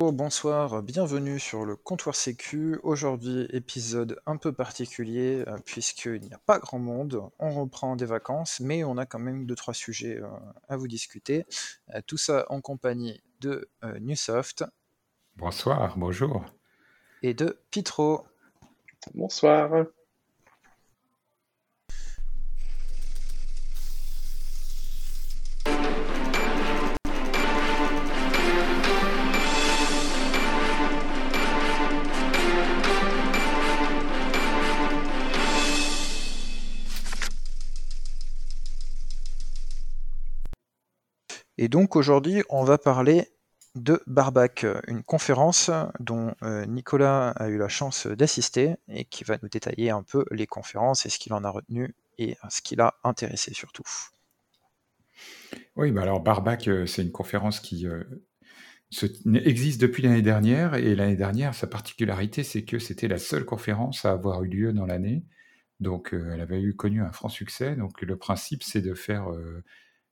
Oh, bonsoir, bienvenue sur le comptoir Sécu. Aujourd'hui, épisode un peu particulier euh, puisqu'il n'y a pas grand monde. On reprend des vacances, mais on a quand même deux trois sujets euh, à vous discuter. Euh, tout ça en compagnie de Newsoft. Bonsoir, bonjour. Et de Pitro. Bonsoir. Et donc aujourd'hui, on va parler de Barbac, une conférence dont euh, Nicolas a eu la chance d'assister et qui va nous détailler un peu les conférences et ce qu'il en a retenu et ce qui l'a intéressé surtout. Oui, bah alors Barbac, euh, c'est une conférence qui euh, existe depuis l'année dernière et l'année dernière, sa particularité, c'est que c'était la seule conférence à avoir eu lieu dans l'année. Donc, elle avait eu connu un franc succès. Donc, le principe, c'est de faire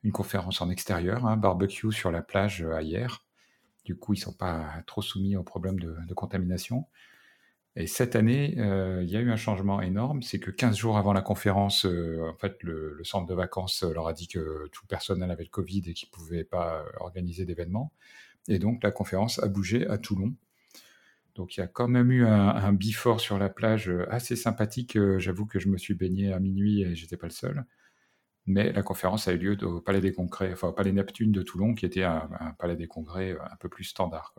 une conférence en extérieur, un hein, barbecue sur la plage euh, hier. Du coup, ils ne sont pas trop soumis aux problèmes de, contamination. Et cette année, euh, il y a eu un changement énorme, c'est que 15 jours avant la conférence, euh, en fait, le, centre de vacances leur a dit que tout personnel avait le Covid et qu'ils ne pouvaient pas organiser d'événements. Et donc, la conférence a bougé à Toulon. Donc, il y a quand même eu un, un before sur la plage assez sympathique. J'avoue que je me suis baigné à minuit et j'étais pas le seul. Mais la conférence a eu lieu au Palais des Congrès, enfin au Palais Neptune de Toulon, qui était un, palais des congrès euh, un peu plus standard.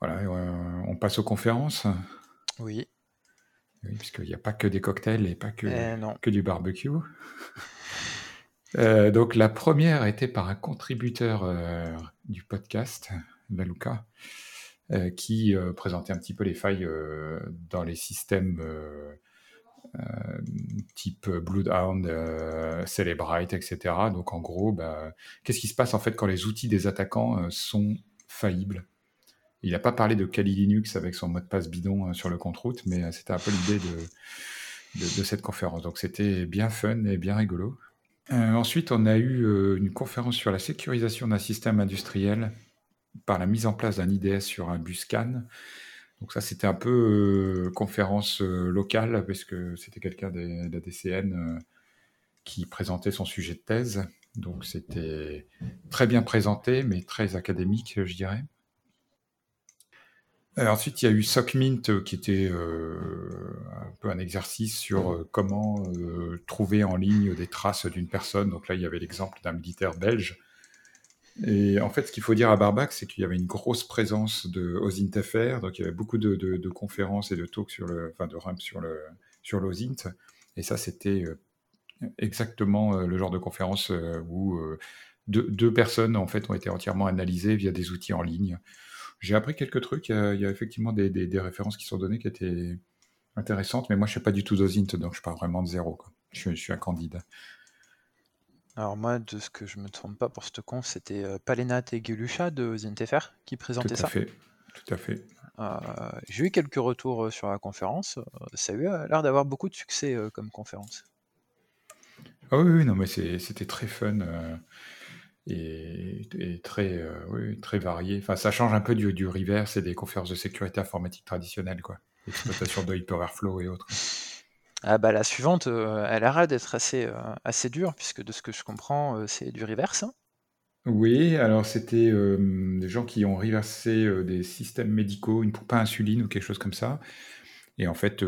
Voilà, euh, on passe aux conférences. Oui. Oui, puisqu'il n'y a pas que des cocktails et pas que, eh que du barbecue. Euh, donc la première était par un contributeur du podcast, Valuka, qui présentait un petit peu les failles dans les systèmes euh, type Bloodhound, euh, Celebrite, etc. Donc en gros, bah, qu'est-ce qui se passe en fait quand les outils des attaquants euh, sont faillibles? Il n'a pas parlé de Kali Linux avec son mot de passe bidon sur le compte-route, mais c'était un peu l'idée de, de, cette conférence. Donc c'était bien fun et bien rigolo. ensuite, on a eu une conférence sur la sécurisation d'un système industriel par la mise en place d'un IDS sur un bus CAN. Donc ça, c'était un peu euh, conférence euh, locale, parce que c'était quelqu'un de, la DCN euh, qui présentait son sujet de thèse. Donc c'était très bien présenté, mais très académique, je dirais. ensuite, il y a eu SOCMINT, qui était un peu un exercice sur comment trouver en ligne des traces d'une personne. Donc là, il y avait l'exemple d'un militaire belge et en fait, ce qu'il faut dire à Barbac, c'est qu'il y avait une grosse présence de OSINT donc il y avait beaucoup de, conférences et de talks sur le, enfin de sur le sur l'OSINT, et ça c'était euh, exactement euh, le genre de conférence euh, où deux, personnes en fait ont été entièrement analysées via des outils en ligne. J'ai appris quelques trucs, il y a effectivement des, références qui sont données qui étaient intéressantes, mais moi je ne sais pas du tout d'OSINT, donc je pars vraiment de zéro. Je suis un candidat. Alors moi, de ce que je me trompe pas pour ce con, c'était euh, Palenat et Gulusha de ZNTFR qui présentaient Tout à fait, tout à fait. Euh, j'ai eu quelques retours euh, sur la conférence. Ça a eu l'air d'avoir beaucoup de succès comme conférence. Ah oui, non, mais c'était très fun et, très, très varié. Enfin, ça change un peu du, du reverse et des conférences de sécurité informatique traditionnelles, quoi. Exploitation de Hyperflow et autres. Ah bah la suivante, euh, elle a l'air d'être assez, euh, assez dure puisque de ce que je comprends, euh, c'est du reverse, hein? Oui, alors c'était, des gens qui ont reversé, des systèmes médicaux, une pompe à insuline ou quelque chose comme ça et en fait,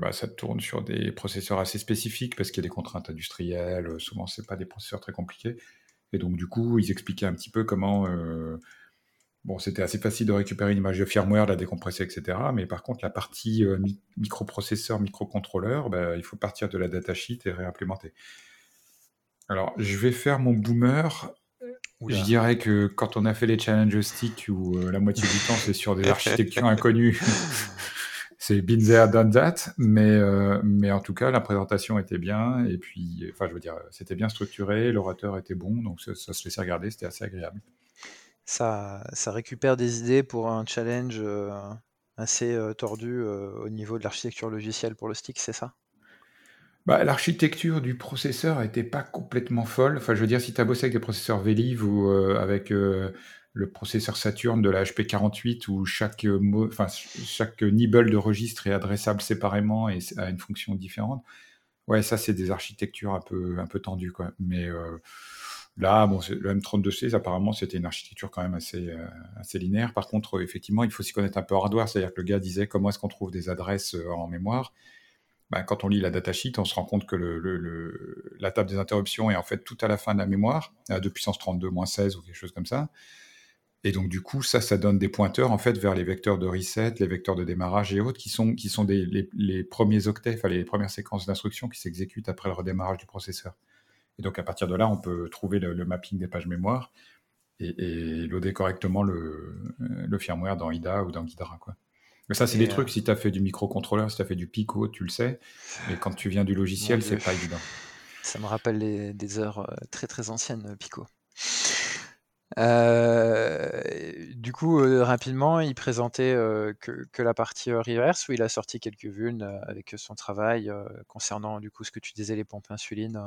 bah, ça tourne sur des processeurs assez spécifiques parce qu'il y a des contraintes industrielles, souvent c'est pas des processeurs très compliqués et donc du coup, ils expliquaient un petit peu comment, Bon, c'était assez facile de récupérer une image de firmware, la décompresser, etc. Mais par contre, la partie euh, microprocesseur, microcontrôleur, bah, il faut partir de la datasheet et réimplémenter. Alors, je vais faire mon boomer. Je dirais que quand on a fait les challenges stick, où euh, la moitié du temps c'est sur des architectures inconnues, c'est been there, done that. Mais, euh, mais en tout cas, la présentation était bien. Et puis, enfin, je veux dire, c'était bien structuré, l'orateur était bon, donc ça, ça se laissait regarder, c'était assez agréable. Ça, récupère des idées pour un challenge euh, assez euh, tordu euh, au niveau de l'architecture logicielle pour le stick, c'est ça? Bah, L'architecture du processeur n'était pas complètement folle. Enfin, je veux dire, si tu as bossé avec des processeurs Velive ou avec le processeur Saturn de la HP48 où chaque, enfin, chaque nibble de registre est adressable séparément et a une fonction différente. Ouais, ça, c'est des architectures un peu, un peu tendues, quoi. Mais là, bon, le M32C, apparemment, c'était une architecture quand même assez, euh, linéaire. Par contre, effectivement, il faut s'y connaître un peu hardware. C'est-à-dire que le gars disait comment est-ce qu'on trouve des adresses euh, en mémoire? Ben, quand on lit la datasheet, on se rend compte que la table des interruptions est en fait tout à la fin de la mémoire, à 2 puissance 32 moins 16 ou quelque chose comme ça. Et donc, du coup, ça, ça donne des pointeurs en fait vers les vecteurs de reset, les vecteurs de démarrage et autres, qui sont, les, premiers octets, les premières séquences d'instructions qui s'exécutent après le redémarrage du processeur. Et donc, à partir de là, on peut trouver le, mapping des pages mémoire et, loader correctement le, le, firmware dans IDA ou dans Ghidra. Quoi. Mais ça, c'est des trucs, euh, si tu as fait du microcontrôleur, si tu as fait du Pico, tu le sais. Mais quand tu viens du logiciel, c'est pas évident. Ça me rappelle des heures euh, très très anciennes, Pico. Euh, du coup, euh, rapidement, il présentait euh, que, la partie reverse où il a sorti quelques vulnes avec son travail concernant du coup ce que tu disais les pompes insuline.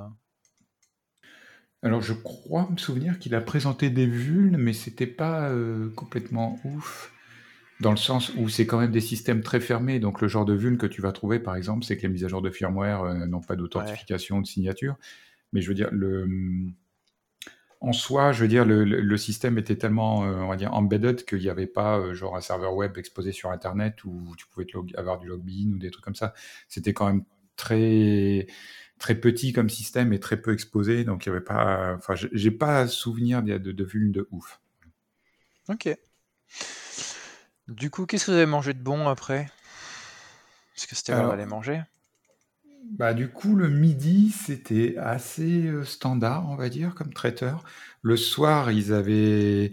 Alors je crois me souvenir qu'il a présenté des vulnes, mais c'était pas complètement ouf. Dans le sens où c'est quand même des systèmes très fermés, donc le genre de vulne que tu vas trouver, par exemple, c'est que les mises à jour de firmware n'ont pas d'authentification, de signature. Mais je veux dire, le, en soi, je veux dire, le, système était tellement, euh, on va dire, embedded qu'il n'y avait pas euh, genre un serveur web exposé sur Internet où tu pouvais avoir du login ou des trucs comme ça. C'était quand même très très petit comme système et très peu exposé, donc il y avait pas, enfin, j'ai pas souvenir de, de, de de ouf. Ok. Du coup, qu'est-ce que vous avez mangé de bon après? Est-ce que c'était vraiment aller manger bah, du coup, le midi, c'était assez euh, standard, on va dire, comme traiteur. Le soir, ils avaient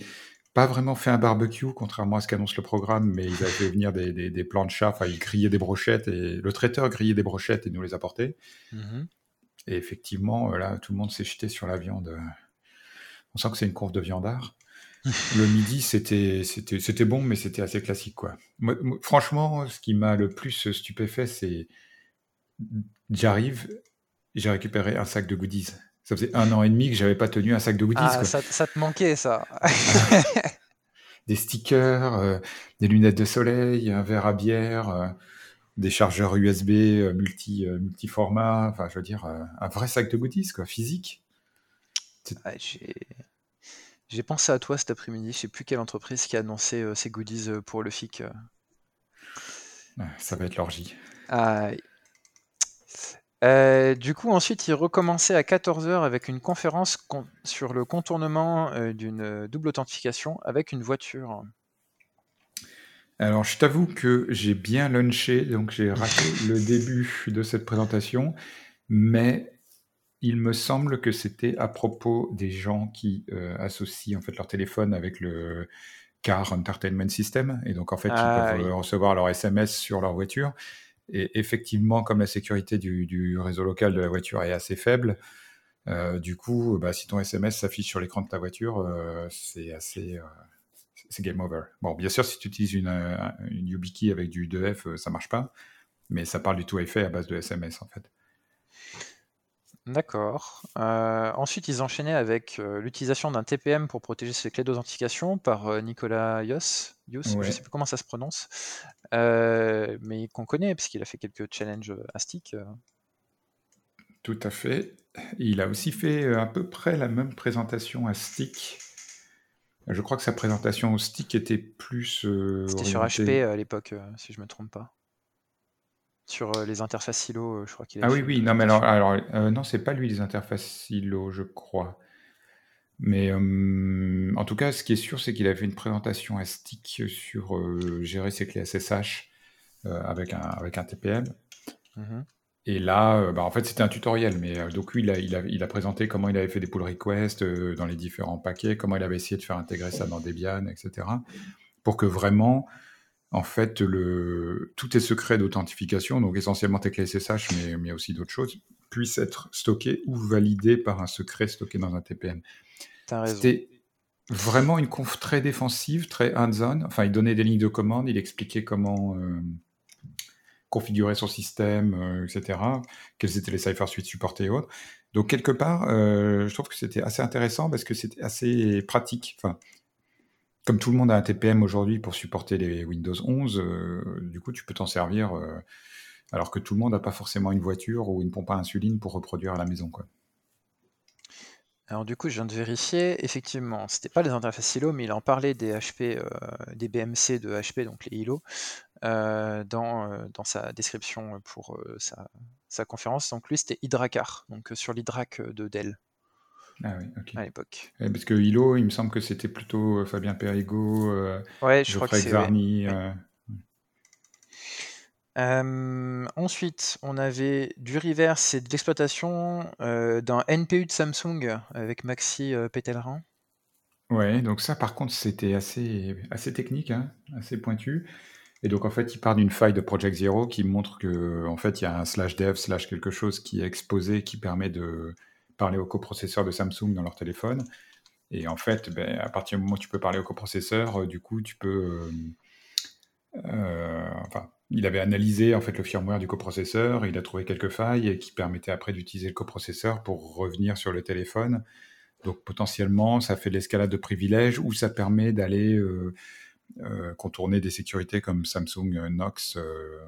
pas vraiment fait un barbecue, contrairement à ce qu'annonce le programme, mais ils avaient fait venir des, des, plans de chat, enfin, ils grillaient des brochettes, et le traiteur grillait des brochettes et nous les apportait. Mmh et effectivement, euh, là, tout le monde s'est jeté sur la viande. On sent que c'est une courbe de viandard. le midi, c'était, c'était, c'était bon, mais c'était assez classique, quoi. franchement, ce qui m'a le plus stupéfait, c'est j'arrive, j'ai récupéré un sac de goodies. Ça faisait un an et demi que j'avais pas tenu un sac de goodies. Ah, Ça, te manquait ça. des stickers, euh, des lunettes de soleil, un verre à bière, euh, des chargeurs USB euh, multi, multi format. Enfin, je veux dire, un vrai sac de goodies, quoi, physique. j'ai pensé à toi cet après-midi. Je sais plus quelle entreprise qui a annoncé ses goodies pour le FIC. Ça va être l'orgie. Ah, euh, du coup, ensuite, il recommençait à 14h avec une conférence sur le contournement euh, d'une euh, double authentification avec une voiture. Alors, je t'avoue que j'ai bien lunché, donc j'ai raté le début de cette présentation, mais il me semble que c'était à propos des gens qui associent en fait leur téléphone avec le Car Entertainment System, et donc en fait, ils ah peuvent recevoir leur SMS sur leur voiture. Et effectivement, comme la sécurité du, réseau local de la voiture est assez faible, euh, du coup, bah, si ton SMS s'affiche sur l'écran de ta voiture, euh, c'est assez. Euh, c'est game over. Bon, bien sûr, si tu utilises une, une YubiKey avec du 2F, ça marche pas, mais ça parle du tout effet à base de SMS en fait. D'accord. Euh, ensuite, ils enchaînaient avec euh, l'utilisation d'un TPM pour protéger ses clés d'authentification par euh, Nicolas Yos. Yos Je ne sais plus comment ça se prononce, mais qu'on connaît parce qu'il a fait quelques challenges à stick. Tout à fait. Il a aussi fait à peu près la même présentation à stick. Je crois que sa présentation au stick était plus. C'était sur HP à l'époque, si je me trompe pas. Sur euh, les interfaces silo, euh, je crois qu'il a Ah oui, oui, non, mais alors, alors euh, non, c'est pas lui les interfaces silo, je crois. Mais en tout cas, ce qui est sûr, c'est qu'il a fait une présentation à Stick sur gérer ses clés SSH avec, un, avec un TPM. Mmh Et là, bah, en fait, c'était un tutoriel. Mais donc, lui, il a, il, a, il a, présenté comment il avait fait des pull requests dans les différents paquets, comment il avait essayé de faire intégrer ça dans Debian, etc. Pour que vraiment en fait, le, tous tes secrets d'authentification, donc essentiellement tes clés SSH, mais, mais aussi d'autres choses, puissent être stockés ou validés par un secret stocké dans un TPM. C'était vraiment une conf très défensive, très hands-on. Enfin, il donnait des lignes de commande, il expliquait comment euh, configurer son système, euh, etc. Quels étaient les cipher suites supportés et autres. Donc, quelque part, euh, je trouve que c'était assez intéressant parce que c'était assez pratique. Enfin, comme tout le monde a un TPM aujourd'hui pour supporter les Windows 11, du coup, tu peux t'en servir alors que tout le monde n'a pas forcément une voiture ou une pompe à insuline pour reproduire à la maison. Quoi. Alors du coup, je viens de vérifier, effectivement, c'était pas les interfaces ILO, mais il en parlait des HP, euh, des BMC de HP, donc les ILO, euh, dans, euh, dans sa description pour sa, conférence. Donc lui, c'était Hydracar, donc sur l'Hydrac de Dell. Ah oui, ok. À l'époque. parce que ILO, il me semble que c'était plutôt Fabien Perrigo, ouais, je crois que c'est ensuite, on avait du reverse et de l'exploitation d'un NPU de Samsung avec Maxi euh, Pételrin. Ouais, donc ça par contre c'était assez, assez technique, hein, assez pointu. Et donc en fait il part d'une faille de Project Zero qui montre que en fait il y a un slash dev slash quelque chose qui est exposé qui permet de parler au coprocesseur de Samsung dans leur téléphone. Et en fait, ben, à partir du moment où tu peux parler au coprocesseur, euh, du coup tu peux... Euh, enfin, il avait analysé en fait le firmware du coprocesseur, il a trouvé quelques failles qui permettaient après d'utiliser le coprocesseur pour revenir sur le téléphone. Donc potentiellement, ça fait de l'escalade de privilèges ou ça permet d'aller euh, euh, contourner des sécurités comme Samsung euh, Knox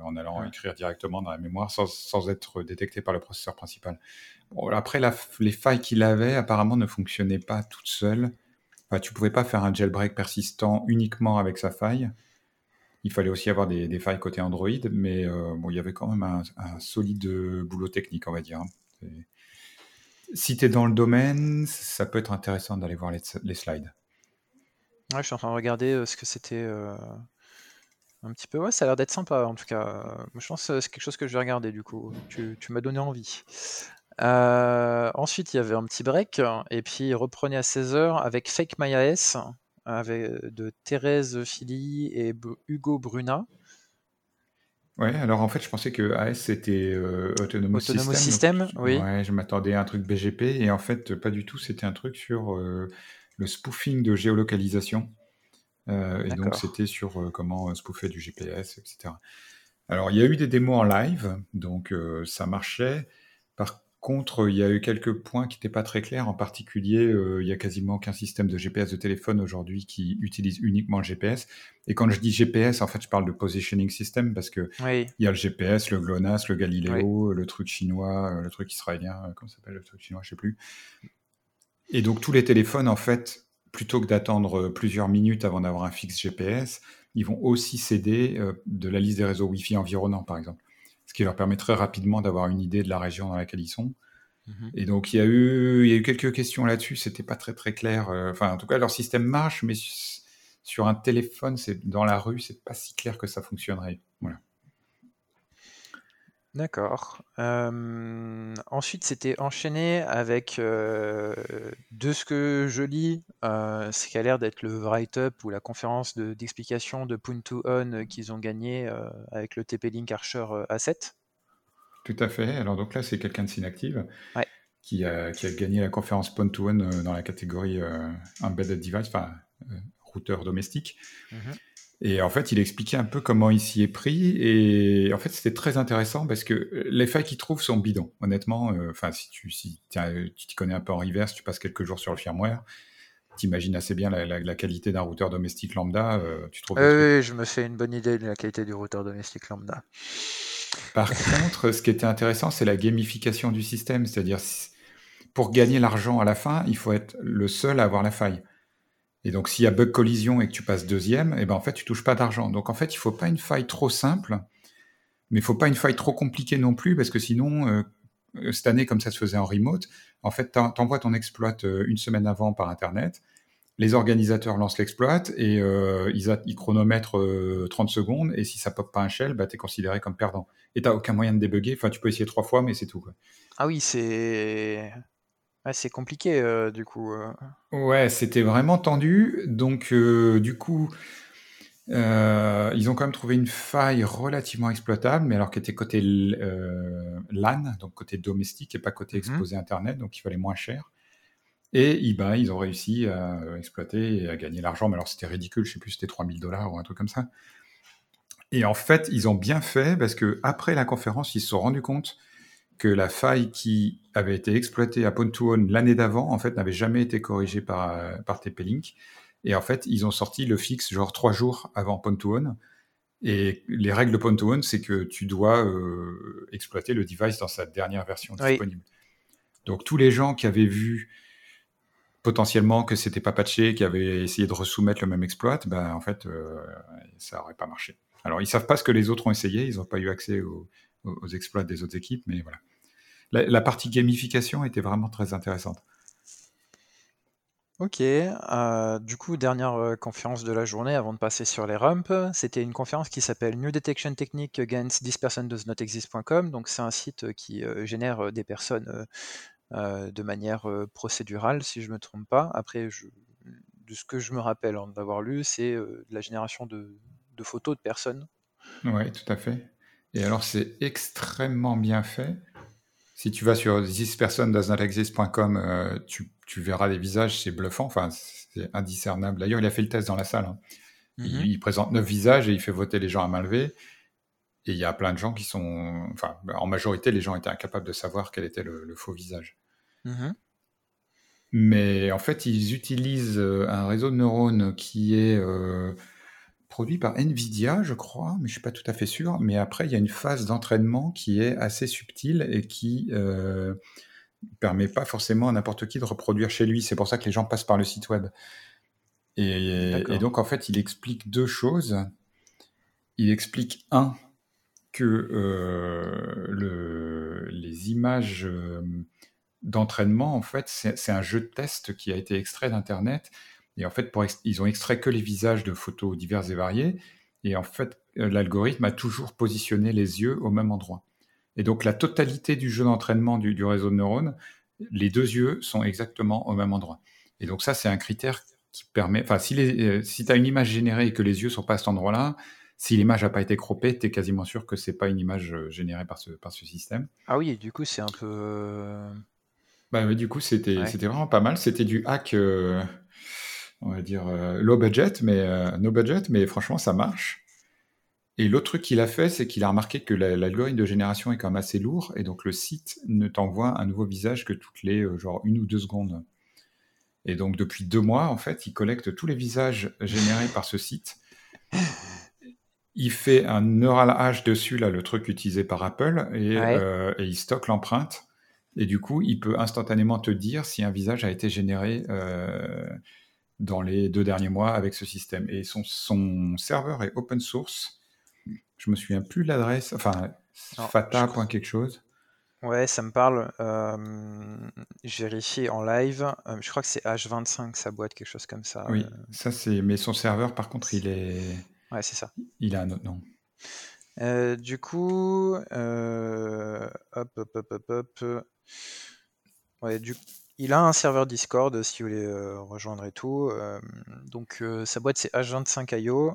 en allant écrire directement dans la mémoire sans, être détecté par le processeur principal. après, les failles qu'il avait apparemment ne fonctionnaient pas toutes seules. Enfin, tu pouvais pas faire un jailbreak persistant uniquement avec sa faille. Il fallait aussi avoir des, failles côté Android, mais euh, bon, il y avait quand même un, solide boulot technique, on va dire. Hein. Si tu es dans le domaine, ça peut être intéressant d'aller voir les, slides. Ouais, je suis en train de regarder euh, ce que c'était euh, un petit peu. Ouais, ça a l'air d'être sympa en tout cas. je pense que c'est quelque chose que je vais regarder du coup. Tu, m'as donné envie. ensuite, il y avait un petit break, et puis il reprenait à 16h avec Fake MyAS, avec, de Thérèse Philly et Hugo Bruna. Ouais, alors en fait, je pensais que AS c'était euh, Autonomous, System. oui. Ouais, je m'attendais à un truc BGP et en fait, pas du tout. C'était un truc sur euh, le spoofing de géolocalisation. Euh, et donc, c'était sur comment spoofer du GPS, etc. Alors, il y a eu des démos en live, donc ça marchait. Par contre, il y a eu quelques points qui n'étaient pas très clairs. En particulier, euh, il y a quasiment aucun système de GPS de téléphone aujourd'hui qui utilise uniquement le GPS. Et quand je dis GPS, en fait, je parle de positioning system parce que il y a le GPS, le GLONASS, le Galileo, le truc chinois, euh, le truc israélien, euh, comment s'appelle le truc chinois, je sais plus. Et donc tous les téléphones, en fait, plutôt que d'attendre plusieurs minutes avant d'avoir un fixe GPS, ils vont aussi céder de la liste des réseaux Wi-Fi environnants, par exemple ce qui leur permet très rapidement d'avoir une idée de la région dans laquelle ils sont. Mhm. Et donc il y a eu, il y a eu quelques questions là-dessus, c'était pas très très clair. Euh, enfin, en tout cas, leur système marche, mais sur un téléphone, c'est dans la rue, c'est pas si clair que ça fonctionnerait. Voilà. D'accord. ensuite, c'était enchaîné avec, de ce que je lis, ce qui a l'air d'être le write-up ou la conférence d'explication de Point2On qu'ils ont gagné, avec le TP-Link Archer, A7. Tout à fait. Alors donc là, c'est quelqu'un de Synactive qui a qui a gagné la conférence Point2On, dans la catégorie, Embedded Device, enfin, routeur domestique. Mmh et en fait, il expliquait un peu comment il s'y est pris. Et en fait, c'était très intéressant parce que les failles qu'il trouve sont bidons. Honnêtement, euh, enfin, si tu si tu t'y connais un peu en reverse, tu passes quelques jours sur le firmware, tu imagines assez bien la, qualité d'un routeur domestique lambda. Euh, tu trouves oui, je me fais une bonne idée de la qualité du routeur domestique lambda. Par contre, ce qui était intéressant, c'est la gamification du système. C'est-à-dire, pour gagner l'argent à la fin, il faut être le seul à avoir la faille. Et donc, s'il y a bug collision et que tu passes deuxième, et eh ben en fait, tu touches pas d'argent. Donc, en fait, il faut pas une faille trop simple, mais il faut pas une faille trop compliquée non plus, parce que sinon, euh, euh, cette année, comme ça se faisait en remote, en fait, tu envoies ton exploit euh, une semaine avant par Internet. Les organisateurs lancent l'exploit et ils, ils, chronomètrent 30 secondes. Et si ça pop pas un shell, bah, tu es considéré comme perdant. Et tu aucun moyen de débugger. Enfin, tu peux essayer trois fois, mais c'est tout. Ah oui, c'est c'est compliqué, euh, du coup, euh. Ouais, c'était vraiment tendu. Donc, euh, du coup, ils ont quand même trouvé une faille relativement exploitable, mais alors qui était côté LAN, donc côté domestique et pas côté mmh exposé Internet, donc il fallait moins cher. Et eBay, ils ont réussi à exploiter et à gagner l'argent, mais alors c'était ridicule, je sais plus, c'était 3000 dollars ou un truc comme ça. Et en fait, ils ont bien fait parce que après la conférence, ils se sont rendus compte que la faille qui avait été exploitée à Pontoon l'année d'avant, en fait, n'avait jamais été corrigée par, euh, par TP-Link. Et en fait, ils ont sorti le fixe genre trois jours avant Own. Et les règles de Own, c'est que tu dois euh, exploiter le device dans sa dernière version disponible. Donc tous les gens qui avaient vu potentiellement que c'était pas patché, qui avaient essayé de resoumettre le même exploit, ben en fait, euh, ça aurait pas marché. Alors ils savent pas ce que les autres ont essayé, ils n'ont pas eu accès aux, exploits des autres équipes, mais voilà. La partie gamification était vraiment très intéressante. Ok, euh, du coup, dernière euh, conférence de la journée avant de passer sur les rumps, c'était une conférence qui s'appelle New Detection Technique Against This Person Does Not Exist.com. Donc, c'est un site qui euh, génère des personnes de manière procédurale, si je ne me trompe pas. Après, de ce que je me rappelle d'avoir lu, c'est de la génération de, de photos de personnes. Oui, tout à fait. Et alors, c'est extrêmement bien fait. Si tu vas sur thispersondoesnotexist.com, euh, tu, tu verras les visages, c'est bluffant, enfin, c'est indiscernable. D'ailleurs, il a fait le test dans la salle. Hein. Mhm. il, présente neuf visages et il fait voter les gens à main levée. Et il y a plein de gens qui sont. Enfin, en majorité, les gens étaient incapables de savoir quel était le, faux visage. Mhm. Mais en fait, ils utilisent euh, un réseau de neurones qui est. Euh, produit par Nvidia, je crois, mais je suis pas tout à fait sûr. Mais après, il y a une phase d'entraînement qui est assez subtile et qui euh, permet pas forcément à n'importe qui de reproduire chez lui. C'est pour ça que les gens passent par le site web. Et, donc, en fait, il explique deux choses. Il explique, un, que euh, le, les images euh, d'entraînement, en fait, c'est un jeu de test qui a été extrait d'Internet et en fait, pour ils ont extrait que les visages de photos diverses et variées. Et en fait, euh, l'algorithme a toujours positionné les yeux au même endroit. Et donc, la totalité du jeu d'entraînement du, réseau de neurones, les deux yeux sont exactement au même endroit. Et donc, ça, c'est un critère qui permet. Enfin, si, euh, si tu as une image générée et que les yeux sont pas à cet endroit-là, si l'image n'a pas été croppée, tu es quasiment sûr que c'est pas une image euh, générée par ce, par ce système. Ah oui, du coup, c'est un peu. Bah, du coup, c'était c'était vraiment pas mal. C'était du hack on va dire, euh, low budget, mais euh, no budget, mais franchement, ça marche. Et l'autre truc qu'il a fait, c'est qu'il a remarqué que l'algorithme de génération est quand même assez lourd, et donc le site ne t'envoie un nouveau visage que toutes les euh, genre une ou deux secondes. Et donc depuis deux mois, en fait, il collecte tous les visages générés par ce site. Il fait un neural hash dessus, là, le truc utilisé par Apple, et, et il stocke l'empreinte. Et du coup, il peut instantanément te dire si un visage a été généré dans les deux derniers mois avec ce système. Et son, son serveur est open source. Je me souviens plus de l'adresse, enfin, fata. quelque chose. Ouais, ça me parle. Euh, J'ai vérifié en live. Euh, je crois que c'est H25 sa boîte, quelque chose comme ça. Oui, ça c'est. Mais son serveur, par contre, il est. Ouais, c'est ça. Il a un autre nom. Euh, du coup, hop, hop, hop, hop, hop. Ouais, du, il a un serveur Discord si vous voulez euh, rejoindre et tout. Euh, donc euh, sa boîte c'est H25IO.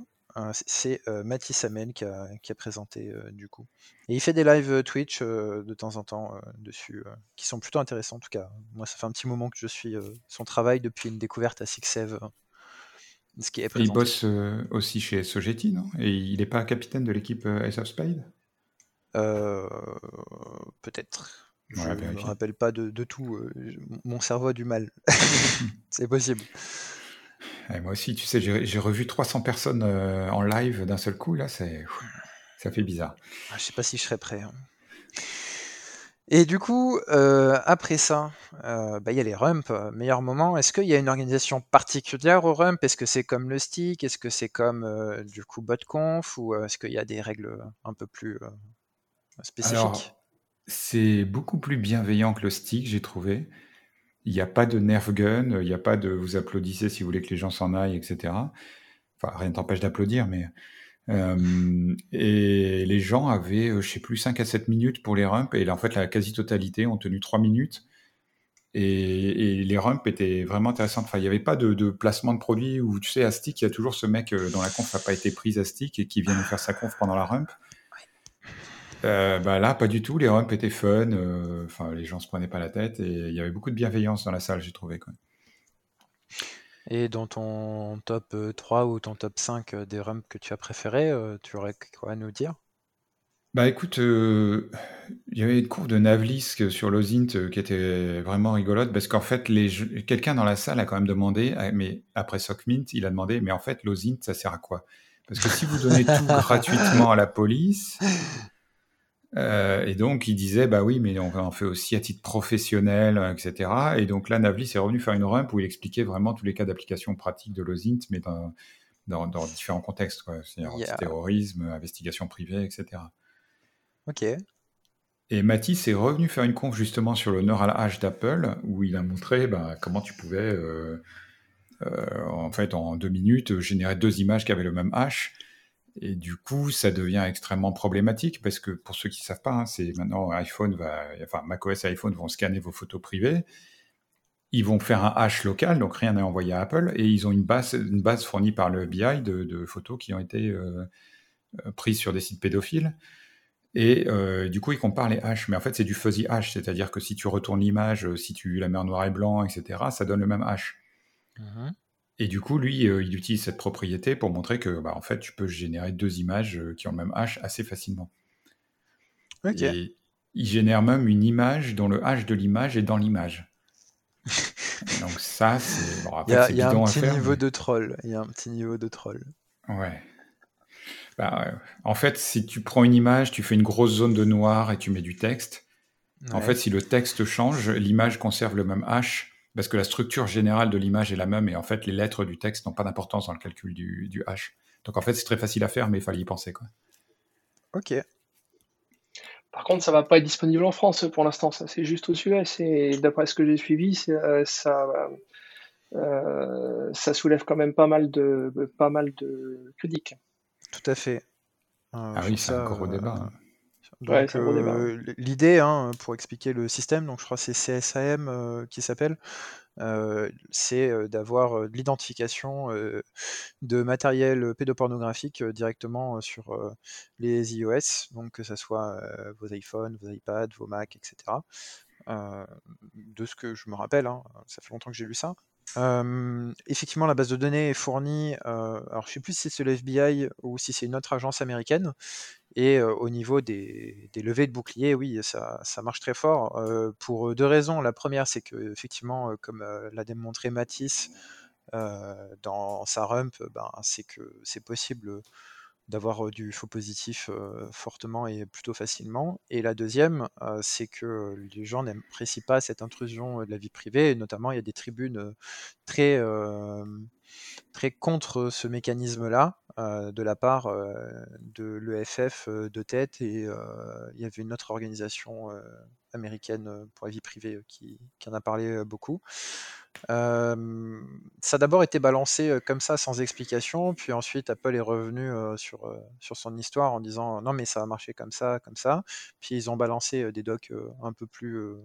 c'est Mathis Amen qui a, présenté du coup. Et il fait des lives Twitch de temps en temps dessus, qui sont plutôt intéressants en tout cas. Moi ça fait un petit moment que je suis son travail depuis une découverte à Sixev. Ce qui est il bosse aussi chez Sogeti, non? Et il n'est pas capitaine de l'équipe Ace of Spade? Peut-être. Je ne me rappelle pas de, tout. Euh, mon cerveau a du mal. c'est possible. moi aussi, tu sais, j'ai revu 300 personnes euh, en live d'un seul coup. Là, c'est ça fait bizarre. Ah, je sais pas si je serais prêt. Hein. Et du coup, euh, après ça, bah, il y a les rumps, meilleur moment. Est-ce qu'il y a une organisation particulière au rump? Est-ce que c'est comme le stick? Est-ce que c'est comme du coup BotConf? Ou est-ce qu'il y a des règles un peu plus spécifiques? C'est beaucoup plus bienveillant que le stick, j'ai trouvé. Il n'y a pas de nerf gun, il n'y a pas de vous applaudissez si vous voulez que les gens s'en aillent, etc. Enfin, rien ne t'empêche d'applaudir, mais. Euh, et les gens avaient, euh, je sais plus, 5 à 7 minutes pour les rumps, et en fait, la quasi-totalité ont tenu 3 minutes. Et, les rumps étaient vraiment intéressants. Enfin, il n'y avait pas de, placement de produit où, tu sais, à stick, il y a toujours ce mec euh, dont la conf n'a pas été prise à stick et qui vient nous faire sa conf pendant la rump. Euh, bah là, pas du tout. Les rumps étaient fun. Euh, enfin, les gens se prenaient pas la tête et il y avait beaucoup de bienveillance dans la salle, j'ai trouvé. Quoi. Et dans ton top 3 euh, ou ton top 5 des rumps que tu as préférés, tu aurais quoi à nous dire? Bah écoute, euh, il y avait une courbe de Navlisk sur l'OSINT euh, qui était vraiment rigolote parce qu'en fait, les quelqu'un dans la salle a quand même demandé, ah, mais après SOCMINT, il a demandé, mais en fait, l'OSINT, ça sert à quoi? Parce que si vous donnez tout gratuitement à la police, euh, et donc il disait, bah oui, mais on en fait aussi à titre professionnel, etc. Et donc là, Navlis est revenu faire une rump où il expliquait vraiment tous les cas d'application pratique de l'OSINT, mais dans, dans, différents contextes, c'est-à-dire terrorisme, investigation privée, etc. Ok. Et Mathis est revenu faire une conf justement sur le neural hash d'Apple, où il a montré bah, comment tu pouvais, euh, euh, en fait, en deux minutes, générer deux images qui avaient le même hash. Et du coup, ça devient extrêmement problématique parce que pour ceux qui ne savent pas, hein, c'est maintenant iPhone va, enfin macOS et iPhone vont scanner vos photos privées. Ils vont faire un hash local, donc rien n'est envoyé à Apple, et ils ont une base, une base fournie par le BI de, photos qui ont été euh, prises sur des sites pédophiles. Et euh, du coup, ils comparent les hash, mais en fait, c'est du fuzzy hash, c'est-à-dire que si tu retournes l'image, euh, si tu la mets en noir et blanc, etc., ça donne le même hash. Mhm. Et du coup, lui, euh, il utilise cette propriété pour montrer que, bah, en fait, tu peux générer deux images qui ont le même hash assez facilement. Et il génère même une image dont le hash de l'image est dans l'image. Donc ça, c'est... Bon, il y a, un petit niveau de troll. Il y a un petit niveau de troll. Ouais. Bah, en fait, si tu prends une image, tu fais une grosse zone de noir et tu mets du texte. En fait, si le texte change, l'image conserve le même hash parce que la structure générale de l'image est la même et en fait, les lettres du texte n'ont pas d'importance dans le calcul du, du hash. Donc en fait, c'est très facile à faire, mais il fallait y penser. Quoi. Ok. Par contre, ça va pas être disponible en France pour l'instant. Ça, c'est juste au US. Et d'après ce que j'ai suivi, euh, ça, euh, ça soulève quand même pas mal de, pas mal de critiques. Tout à fait. Euh, ah oui, c'est un gros débat. Euh, l'idée, hein, pour expliquer le système, donc je crois que c'est CSAM qui s'appelle, c'est d'avoir de l'identification de matériel pédopornographique directement sur les iOS, donc que ce soit vos iPhones, vos iPads, vos Macs, etc. de ce que je me rappelle, hein, ça fait longtemps que j'ai lu ça effectivement, la base de données est fournie, alors je sais plus si c'est le FBI ou si c'est une autre agence américaine et au niveau des levées de boucliers, oui, ça marche très fort, pour, deux raisons. La première, c'est qu'effectivement, comme, l'a démontré Matisse, dans sa rump, ben, c'est que c'est possible, d'avoir du faux positif fortement et plutôt facilement. Et la deuxième, c'est que les gens n'apprécient pas cette intrusion de la vie privée, notamment il y a des tribunes très, très contre ce mécanisme-là, de la part de l'EFF de tête, et il y avait une autre organisation américaine pour la vie privée qui, qui en a parlé beaucoup ça a d'abord été balancé comme ça sans explication, puis ensuite Apple est revenu sur, sur son histoire en disant non mais ça a marché comme ça, comme ça. Puis ils ont balancé des docs un peu plus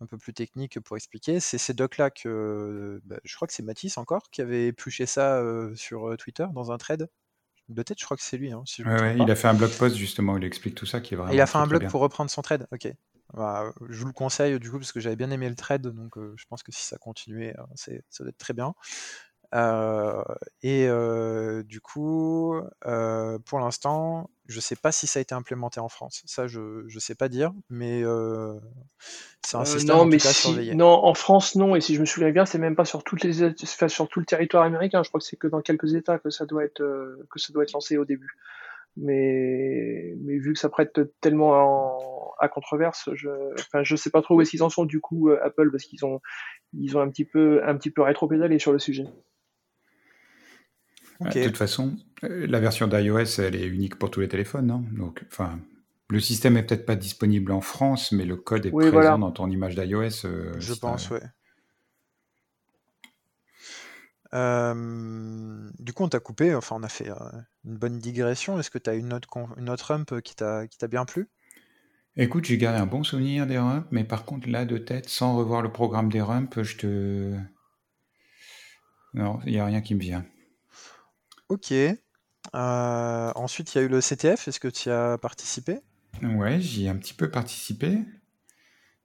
un peu plus techniques pour expliquer. C'est ces docs là que bah, je crois que c'est Mathis encore qui avait épluché ça sur Twitter dans un thread. De tête, je crois que c'est lui. Hein, il a fait un blog post justement où il explique tout ça qui est vraiment. il a fait un blog pour reprendre son thread. Ok. Bah, je vous le conseille du coup parce que j'avais bien aimé le trade, donc je pense que si ça continuait, c'est, ça doit être très bien. et du coup, pour l'instant, je sais pas si ça a été implémenté en France. Ça, je ne sais pas dire, mais c'est un système non, en mais si, Non, en France, non. Et si je me souviens bien, c'est même pas sur toutes les sur tout le territoire américain. Je crois que c'est que dans quelques États que ça doit être que ça doit être lancé au début mais, mais vu que ça prête tellement à controverse, je, enfin, je sais pas trop où est-ce qu'ils en sont du coup euh, Apple parce qu'ils ont, ils ont un petit peu, un petit peu rétro-pédalé sur le sujet. De toute façon, euh, la version d'iOS, elle est unique pour tous les téléphones, non? Donc, enfin, le système est peut-être pas disponible en France, mais le code est présent dans ton image d'iOS. Euh, je pense, du coup, on t'a coupé, enfin, on a fait une bonne digression. Est-ce que tu as une autre, une autre rump qui t'a bien plu? Écoute, j'ai gardé un bon souvenir des rumps, mais par contre, là, de tête, sans revoir le programme des rumps, je te. Non, il n'y a rien qui me vient. Ok. ensuite, il y a eu le CTF. Est-ce que tu y as participé? Ouais, j'y ai un petit peu participé.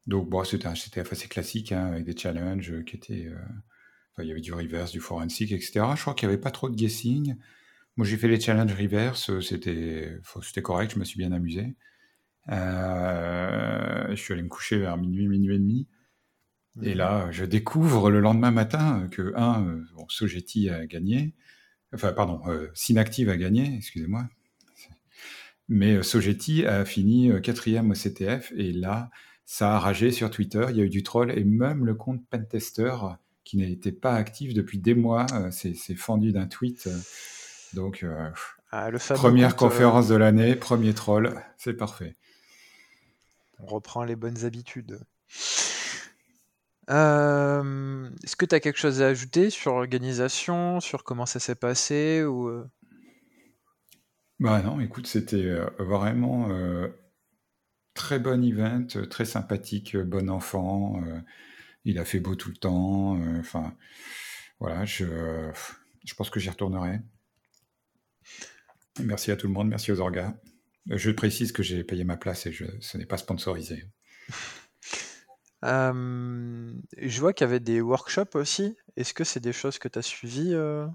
Donc, bon, c'était un CTF assez classique, hein, avec des challenges qui étaient il y avait du reverse, du forensic, etc. Je crois qu'il n'y avait pas trop de guessing. Moi, j'ai fait les challenges reverse, c'était c'était correct, je me suis bien amusé. je suis allé me coucher vers minuit, minuit et demi. Et Mhm. là, je découvre le lendemain matin que, un, bon, Sogeti a gagné. Enfin, pardon, Synactive a gagné, excusez-moi. Mais Sogeti a fini quatrième au CTF. Et là, ça a ragé sur Twitter. Il y a eu du troll. Et même le compte Pentester, qui n'était pas actif depuis des mois, s'est fendu d'un tweet. Donc, Ah, le fameux première compte, euh, conférence de l'année, premier troll. C'est parfait. On reprend les bonnes habitudes. Euh, Est-ce que tu as quelque chose à ajouter sur l'organisation, sur comment ça s'est passé ou... euh, Bah non, écoute, c'était euh, vraiment euh, très bon event, euh, très sympathique, euh, bon enfant. euh, il a fait beau tout le temps. euh, Enfin, voilà, je, je pense que j'y retournerai. Merci à tout le monde, merci aux orgas. Je précise que j'ai payé ma place et je, ce n'est pas sponsorisé. Euh, je vois qu'il y avait des workshops aussi. Est-ce que c'est des choses que tu as suivies euh?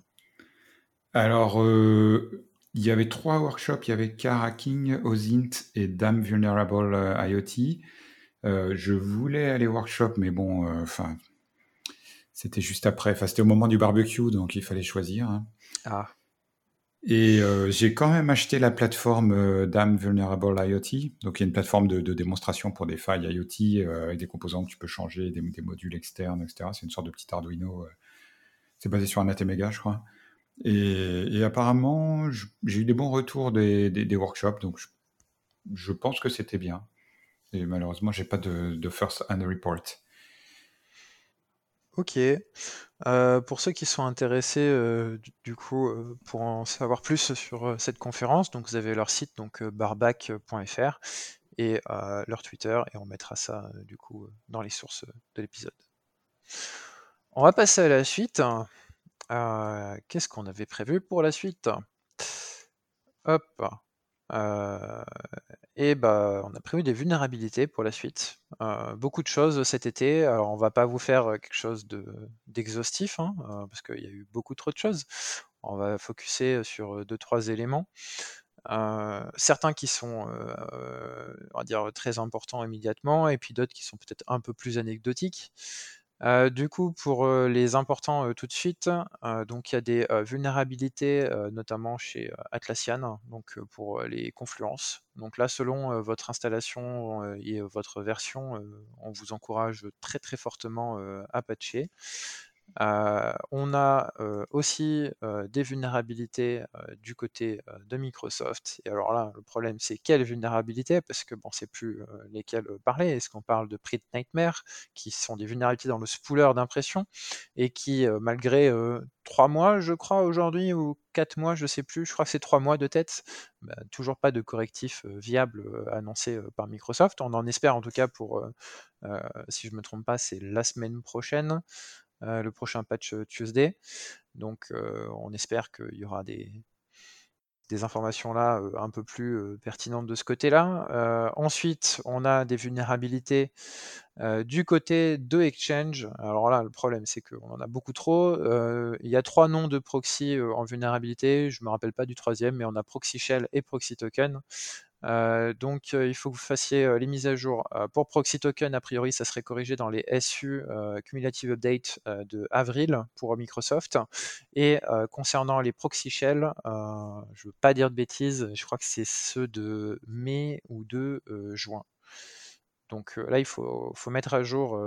Alors, euh, il y avait trois workshops. Il y avait Car Hacking, OSINT et Dam Vulnerable IoT. Euh, je voulais aller workshop, mais bon, euh, enfin, c'était juste après. Enfin, c'était au moment du barbecue, donc il fallait choisir. hein. Ah, Et euh, j'ai quand même acheté la plateforme DAM Vulnerable IoT. Donc, il y a une plateforme de, de démonstration pour des failles IoT avec des composants que tu peux changer, des, des modules externes, etc. C'est une sorte de petit Arduino. c'est basé sur un ATmega, je crois. Et, et apparemment, j'ai eu des bons retours des, des- des workshops, donc je, je pense que c'était bien. Et malheureusement, j'ai pas de, de first hand report. ok. Euh, pour ceux qui sont intéressés, euh, du, coup, euh, pour en savoir plus sur cette conférence, donc vous avez leur site, donc barbac.fr, et leur Twitter, et on mettra ça, du coup, dans les sources de l'épisode. On va passer à la suite. Qu'est-ce qu'on avait prévu pour la suite? Hop. Euh, et bah, on a prévu des vulnérabilités pour la suite. Euh, beaucoup de choses cet été. Alors, on va pas vous faire euh, quelque chose de d'exhaustif, hein, parce qu'il y a eu beaucoup trop de choses. On va focuser sur deux trois éléments. Certains qui sont, dire, très importants immédiatement, et puis d'autres qui sont peut-être un peu plus anecdotiques. Du coup, pour les importants tout de suite, donc il y a des vulnérabilités, notamment chez Atlassian, donc pour les confluences. Donc là, selon votre installation et votre version, on vous encourage très très fortement à patcher. Euh, on a euh, aussi euh, des vulnérabilités du côté de Microsoft. Et alors là, le problème, c'est quelles vulnérabilités? Parce que bon, c'est plus lesquelles parler. Est-ce qu'on parle de Print Nightmare, qui sont des vulnérabilités dans le spooler d'impression, et qui, malgré trois mois, je crois, aujourd'hui, ou quatre mois, je sais plus, je crois que c'est trois mois de tête, bah, toujours pas de correctif viable annoncé par Microsoft. On en espère en tout cas pour, si je me trompe pas, c'est la semaine prochaine. Euh, le prochain patch euh, Tuesday. Donc euh, on espère qu'il y aura des, informations là un peu plus pertinentes de ce côté-là. Ensuite, on a des vulnérabilités du côté de Exchange. Alors là, le problème, c'est qu'on en a beaucoup trop. Il y a trois noms de proxy en vulnérabilité. Je ne me rappelle pas du troisième, mais on a Proxy Shell et Proxy Token. Euh, donc euh, il faut que vous fassiez euh, les mises à jour. Pour Proxy Token, a priori, ça serait corrigé dans les SU Cumulative Update de avril pour Microsoft. Et concernant les Proxy Shell, je ne veux pas dire de bêtises, je crois que c'est ceux de mai ou de juin. Donc là, il faut, mettre à jour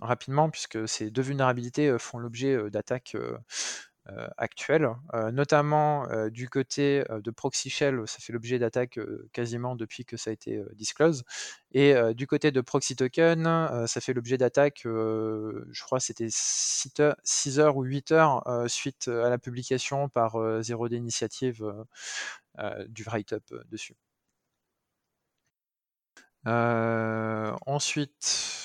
rapidement, puisque ces deux vulnérabilités font l'objet d'attaques euh, actuelles, Euh, notamment euh, du côté de Proxy Shell, ça fait l'objet d'attaques quasiment depuis que ça a été disclose, et du côté de Proxy Token, ça fait l'objet d'attaques, je crois c'était 6 heures, ou 8 heures suite à la publication par euh, Zero Day Initiative du write-up dessus. Euh, ensuite,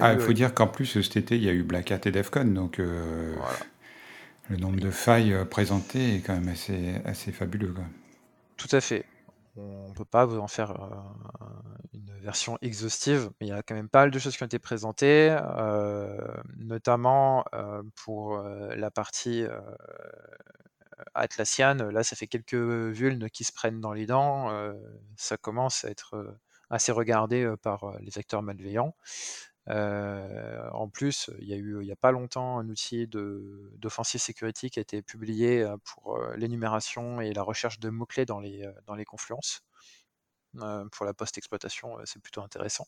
Ah, il faut dire qu'en plus, cet été, il y a eu Black Hat et Defcon, donc euh, voilà. Le nombre de failles euh, présentées est quand même assez, assez fabuleux. quoi. Tout à fait. On ne peut pas vous en faire euh, une version exhaustive, mais il y a quand même pas mal de choses qui ont été présentées, euh, notamment pour la partie euh, Atlassian, là, ça fait quelques vulnes qui se prennent dans les dents. ça commence à être assez regardé par les acteurs malveillants. En plus, il y a eu il n'y a pas longtemps un outil d'offensive security qui a été publié pour l'énumération et la recherche de mots-clés dans les, dans les confluences. pour la post-exploitation, c'est plutôt intéressant.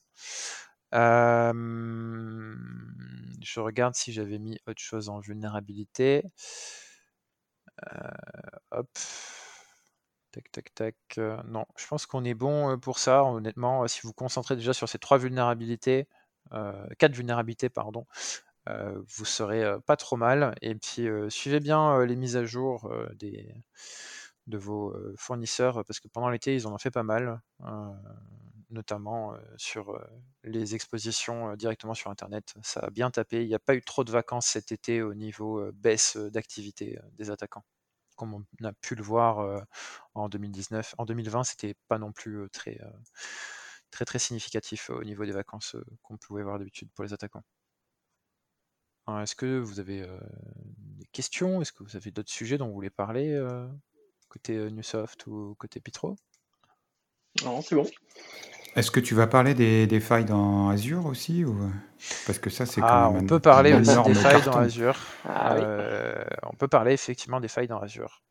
je regarde si j'avais mis autre chose en vulnérabilité. hop. Tac, tac, tac. non, je pense qu'on est bon pour ça. Honnêtement, si vous vous concentrez déjà sur ces trois vulnérabilités, quatre vulnérabilités, pardon, vous serez pas trop mal. Et puis, suivez bien les mises à jour des, de vos fournisseurs, parce que pendant l'été, ils en ont fait pas mal, notamment sur les expositions directement sur Internet. Ça a bien tapé. Il n'y a pas eu trop de vacances cet été au niveau baisse d'activité des attaquants comme on a pu le voir en 2019. En 2020, c'était pas non plus très, très, très significatif au niveau des vacances qu'on pouvait voir d'habitude pour les attaquants. Est-ce que vous avez des questions? Est-ce que vous avez d'autres sujets dont vous voulez parler côté Newsoft ou côté Pitro? Non, c'est bon. Est-ce que tu vas parler des, failles dans Azure aussi ou... Parce que ça, c'est ah, on peut parler aussi des failles dans Azure. Ah euh, on peut parler effectivement des failles dans Azure.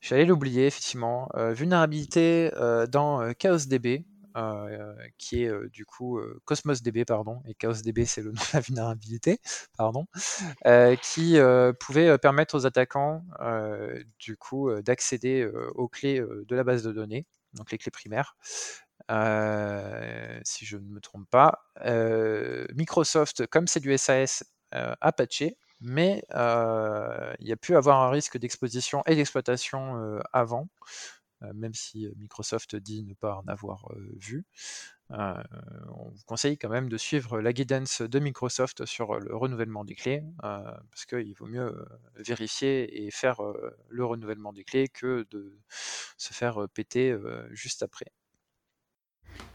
J'allais l'oublier, effectivement. Euh, vulnérabilité euh, dans ChaosDB, qui est du coup CosmosDB, pardon, et ChaosDB, c'est le nom de la vulnérabilité, pardon, qui pouvait permettre aux attaquants, du coup, d'accéder aux clés de la base de données, donc les clés primaires, si je ne me trompe pas. Microsoft, comme c'est du SAS, a patché, mais il y a pu avoir un risque d'exposition et d'exploitation avant, même si Microsoft dit ne pas en avoir vu. on vous conseille quand même de suivre la guidance de Microsoft sur le renouvellement des clés, parce qu'il vaut mieux vérifier et faire le renouvellement des clés que de se faire péter juste après.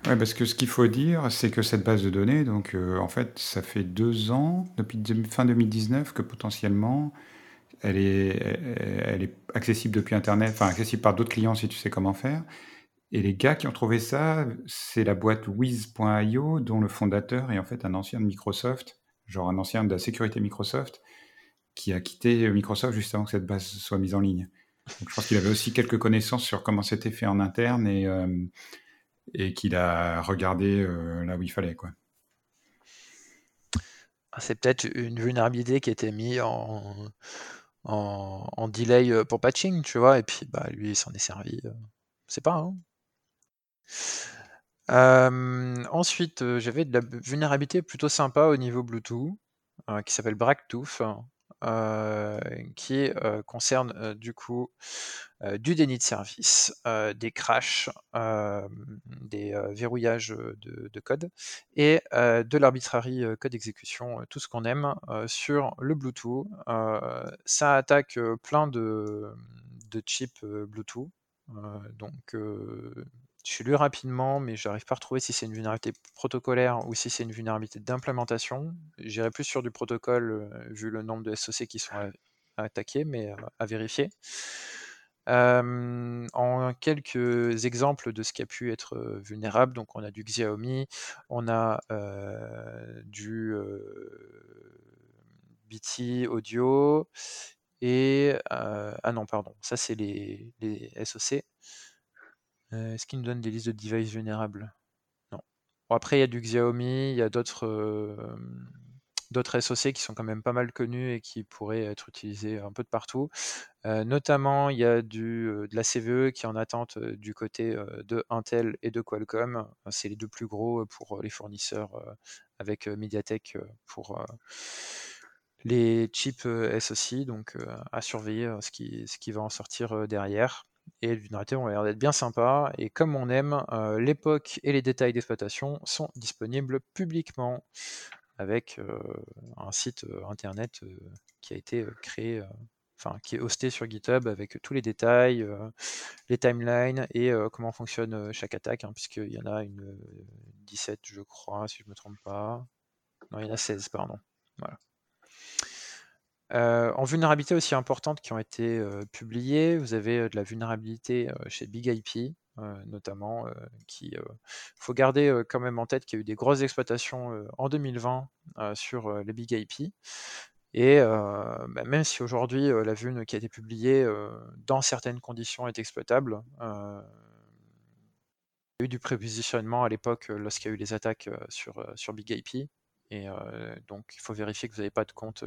Ouais, parce que ce qu'il faut dire, c'est que cette base de données, donc euh, en fait, ça fait deux ans, depuis fin 2019, que potentiellement, elle est, accessible depuis Internet, enfin accessible par d'autres clients si tu sais comment faire. Et les gars qui ont trouvé ça, c'est la boîte Wiz.io, dont le fondateur est en fait un ancien de Microsoft, genre un ancien de la sécurité Microsoft, qui a quitté Microsoft juste avant que cette base soit mise en ligne. Je pense qu'il avait aussi quelques connaissances sur comment c'était fait en interne et euh, et qu'il a regardé euh, là où il fallait. quoi. Ah, c'est peut-être une vulnérabilité qui été mise en, en, delay euh, pour patching, tu vois, et puis bah, lui, il s'en est servi. Euh, c'est pas. Hein. ensuite, j'avais de la vulnérabilité plutôt sympa au niveau Bluetooth, qui s'appelle Bracktooth. Euh, qui euh, concerne euh, du coup du déni de service, des crashs, des verrouillages de, code et de l'arbitrary code exécution, tout ce qu'on aime sur le Bluetooth. ça attaque plein de, de chips Bluetooth. donc je lu rapidement, mais je n'arrive pas à retrouver si c'est une vulnérabilité protocolaire ou si c'est une vulnérabilité d'implémentation. J'irai plus sur du protocole, euh, vu le nombre de SOC qui sont attaqués, mais euh, à vérifier. en quelques exemples de ce qui a pu être euh, vulnérable, donc on a du Xiaomi, on a du BT Audio, et ah non, pardon, ça c'est les, les SOC. Euh, est-ce qu'il nous donne des listes de devices vulnérables? Non. Bon, après, il y a du Xiaomi, il y a d'autres d'autres SoC qui sont quand même pas mal connus et qui pourraient être utilisés un peu de partout. Euh, notamment, il y a du, de la CVE qui est en attente du côté de Intel et de Qualcomm. C'est les deux plus gros pour les fournisseurs avec Mediatek pour les chips SoC. Donc, à surveiller ce qui, ce qui va en sortir derrière et les vulnérabilités ont l'air d'être bien sympas. Et comme on aime, euh, l'époque et les détails d'exploitation sont disponibles publiquement avec euh, un site euh, internet qui a été créé, enfin qui est hosté sur GitHub avec tous les détails, les timelines et comment fonctionne chaque attaque, hein, puisqu'il y en a une 17, je crois, si je ne me trompe pas. Non, il y en a 16, pardon. Voilà. En vulnérabilité aussi importantes qui ont été publiées, vous avez de la vulnérabilité chez Big IP, notamment, qui faut garder quand même en tête qu'il y a eu des grosses exploitations en 2020 sur les Big IP. Et bah, même si aujourd'hui la vulne qui a été publiée dans certaines conditions est exploitable, il y a eu du prépositionnement à l'époque lorsqu'il y a eu les attaques sur, sur Big IP. Et donc il faut vérifier que vous n'avez pas de comptes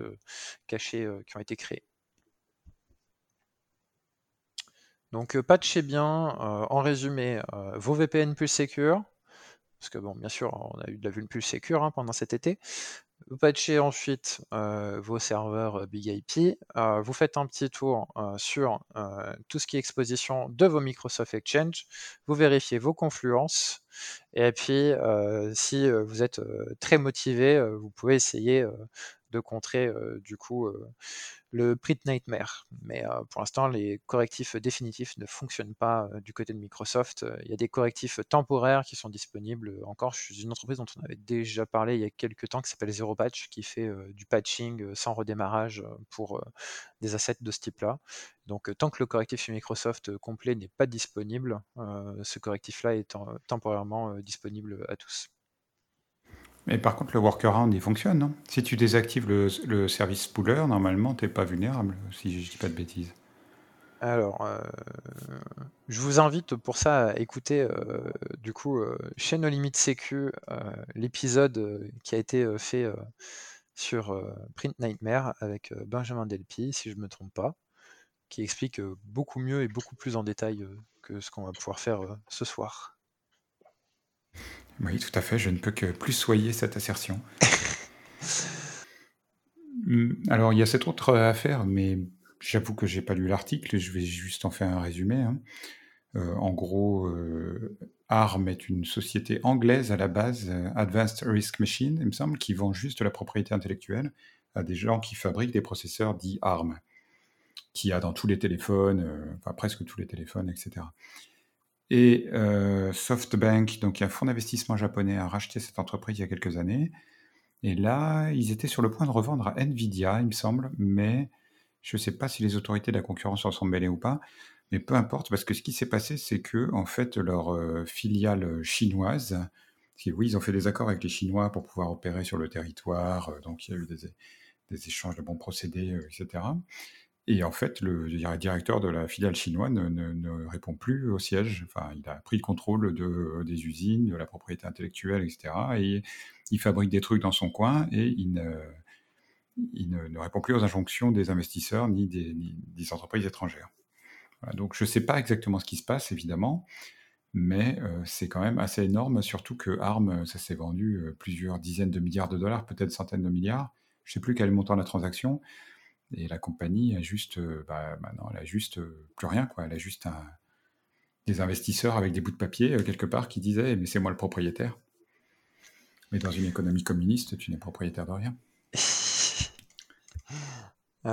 cachés qui ont été créés. Donc patchez bien, en résumé, vos VPN plus secure, parce que bon, bien sûr, on a eu de la vulne plus secure hein, pendant cet été. Vous patchez ensuite vos serveurs Big IP. vous faites un petit tour sur tout ce qui est exposition de vos Microsoft Exchange. Vous vérifiez vos confluences. Et puis, si vous êtes très motivé, vous pouvez essayer de contrer du coup le Print Nightmare. Mais pour l'instant, les correctifs définitifs ne fonctionnent pas du côté de Microsoft. Il y a des correctifs temporaires qui sont disponibles encore. Je suis une entreprise dont on avait déjà parlé il y a quelques temps qui s'appelle Zero Patch, qui fait du patching sans redémarrage pour des assets de ce type-là. Donc tant que le correctif chez Microsoft complet n'est pas disponible, ce correctif-là est temporairement disponible à tous. Mais par contre, le workaround, il fonctionne, non? Si tu désactives le, service spooler, normalement, tu n'es pas vulnérable, si je dis pas de bêtises. Alors, euh, je vous invite pour ça à écouter, euh, du coup, euh, chez No Limit Sécu, l'épisode qui a été fait sur Print Nightmare avec Benjamin Delpy, si je ne me trompe pas, qui explique beaucoup mieux et beaucoup plus en détail que ce qu'on va pouvoir faire ce soir. Oui, tout à fait. Je ne peux que plus soyer cette assertion. Alors, il y a cette autre affaire, mais j'avoue que j'ai pas lu l'article. Je vais juste en faire un résumé. Hein. Euh, en gros, euh, ARM est une société anglaise à la base, euh, Advanced Risk Machine, il me semble, qui vend juste la propriété intellectuelle à des gens qui fabriquent des processeurs dits ARM, qui a dans tous les téléphones, enfin presque tous les téléphones, etc. Et euh, SoftBank, donc un fonds d'investissement japonais, a racheté cette entreprise il y a quelques années. Et là, ils étaient sur le point de revendre à Nvidia, il me semble, mais je ne sais pas si les autorités de la concurrence en sont mêlées ou pas. Mais peu importe, parce que ce qui s'est passé, c'est que en fait leur euh, filiale chinoise, oui, ils ont fait des accords avec les Chinois pour pouvoir opérer sur le territoire, euh, donc il y a eu des échanges de bons procédés, etc. Et en fait, le directeur de la filiale chinoise ne, répond plus au siège. Enfin, il a pris le contrôle de, des usines, de la propriété intellectuelle, etc. Et il fabrique des trucs dans son coin et il ne, répond plus aux injonctions des investisseurs ni des, entreprises étrangères. donc je ne sais pas exactement ce qui se passe, évidemment, mais euh, c'est quand même assez énorme, surtout que ARM, ça s'est vendu euh, plusieurs dizaines de milliards de dollars, peut-être centaines de milliards. Je ne sais plus quel montant la transaction. Et la compagnie a juste, euh, bah, maintenant, elle a juste euh, plus rien, quoi. Elle a juste des investisseurs avec des bouts de papier euh, quelque part qui disaient mais c'est moi le propriétaire. Mais dans une économie communiste, tu n'es propriétaire de rien.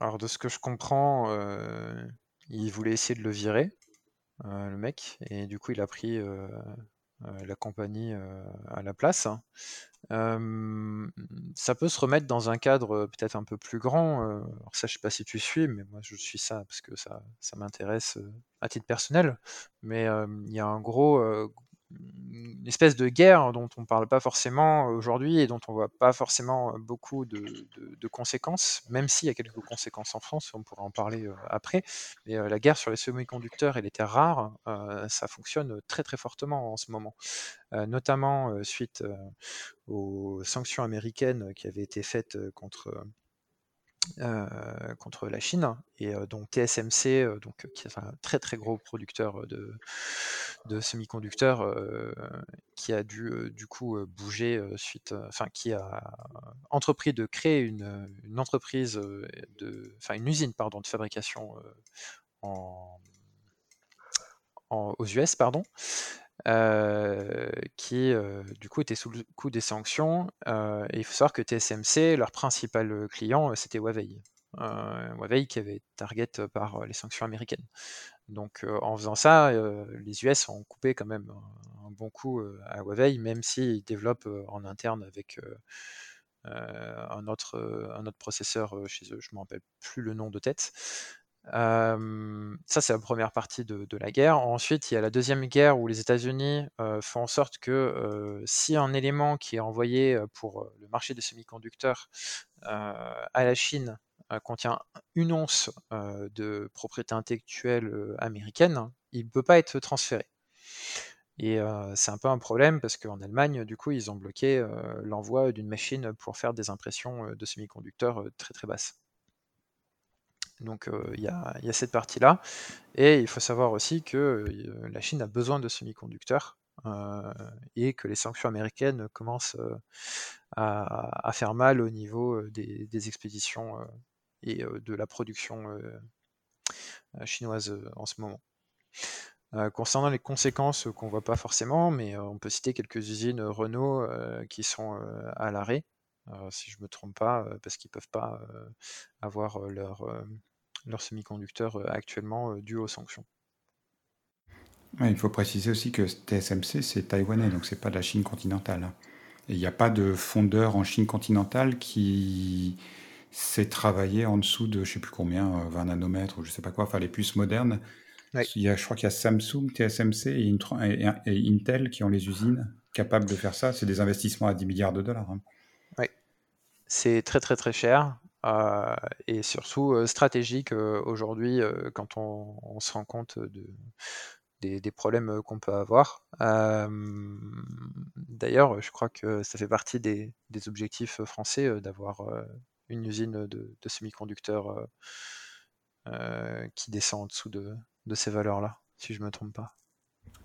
Alors de ce que je comprends, il voulait essayer de le virer, le mec, et du coup il a pris la compagnie à la place ça peut se remettre dans un cadre peut-être un peu plus grand. alors ça, je sais pas si tu suis, mais moi je suis ça parce que ça, ça m'intéresse à titre personnel. Mais il y a un gros, une espèce de guerre dont on ne parle pas forcément aujourd'hui et dont on voit pas forcément beaucoup de, conséquences, même s'il y a quelques conséquences en France, on pourra en parler après. Mais la guerre sur les semi-conducteurs et les terres rares, ça fonctionne très très fortement en ce moment, notamment suite aux sanctions américaines qui avaient été faites contre euh, contre la Chine et euh, donc TSMC, euh, donc, qui est un très très gros producteur de, semi-conducteurs, qui a dû du coup bouger suite, enfin qui a entrepris de créer une, entreprise de, enfin une usine pardon de fabrication en, aux US pardon, euh, qui euh, du coup était sous le coup des sanctions. Euh, et il faut savoir que TSMC, leur principal client, c'était Huawei. Huawei qui avait target par les sanctions américaines. Donc en faisant ça, les US ont coupé quand même un, bon coup à Huawei, même s'ils développent en interne avec un, autre, un autre processeur chez eux, je ne me rappelle plus le nom de tête. Ça, c'est la première partie de, la guerre. Ensuite, il y a la deuxième guerre où les États-Unis font en sorte que si un élément qui est envoyé pour le marché des semi-conducteurs à la Chine contient une once de propriété intellectuelle américaine, il ne peut pas être transféré. Et c'est un peu un problème parce qu'en Allemagne, du coup, ils ont bloqué l'envoi d'une machine pour faire des impressions de semi-conducteurs très très basses. Donc il y, a cette partie-là. Et il faut savoir aussi que la Chine a besoin de semi-conducteurs et que les sanctions américaines commencent à, faire mal au niveau des, expéditions et de la production chinoise en ce moment. concernant les conséquences qu'on ne voit pas forcément, mais on peut citer quelques usines Renault qui sont à l'arrêt, si je ne me trompe pas, parce qu'ils ne peuvent pas avoir leur, leur semi-conducteur actuellement dû aux sanctions. il faut préciser aussi que TSMC, c'est taïwanais, donc c'est pas de la Chine continentale. Et il n'y a pas de fondeur en Chine continentale qui s'est travaillé en dessous de je sais plus combien, 20 euh, nanomètres ou je sais pas quoi, enfin les puces modernes. Il y a, je crois qu'il y a Samsung, TSMC et, Intel qui ont les usines capables de faire ça. C'est des investissements à 10 milliards de dollars. Hein. Oui, c'est très très très cher. Euh, et surtout euh, stratégique aujourd'hui quand on, se rend compte de, des, problèmes qu'on peut avoir. D'ailleurs, je crois que ça fait partie des, objectifs français d'avoir une usine de, semi-conducteurs euh, euh, qui descend en dessous de, ces valeurs-là, si je ne me trompe pas.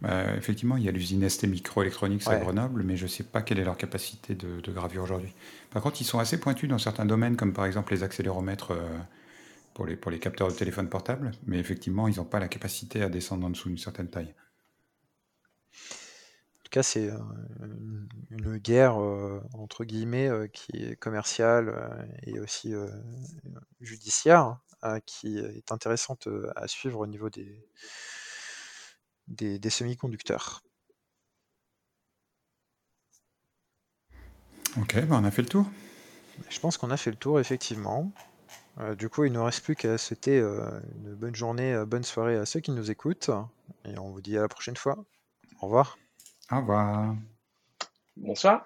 Bah, effectivement, il y a l'usine ST Microelectronics à Grenoble, mais je ne sais pas quelle est leur capacité de, gravure aujourd'hui. Par contre, ils sont assez pointus dans certains domaines, comme par exemple les accéléromètres euh, pour, les, pour les capteurs de téléphone portable, mais effectivement, ils n'ont pas la capacité à descendre en dessous d'une certaine taille tout cas, c'est une, guerre entre guillemets qui est commerciale et aussi judiciaire, hein, qui est intéressante à suivre au niveau des, des, semi-conducteurs. Ok, ben, on a fait le tour. Je pense qu'on a fait le tour, effectivement. du coup, il ne nous reste plus qu'à souhaiter une bonne journée, bonne soirée à ceux qui nous écoutent. Et on vous dit à la prochaine fois. Au revoir. Au revoir. Bonsoir.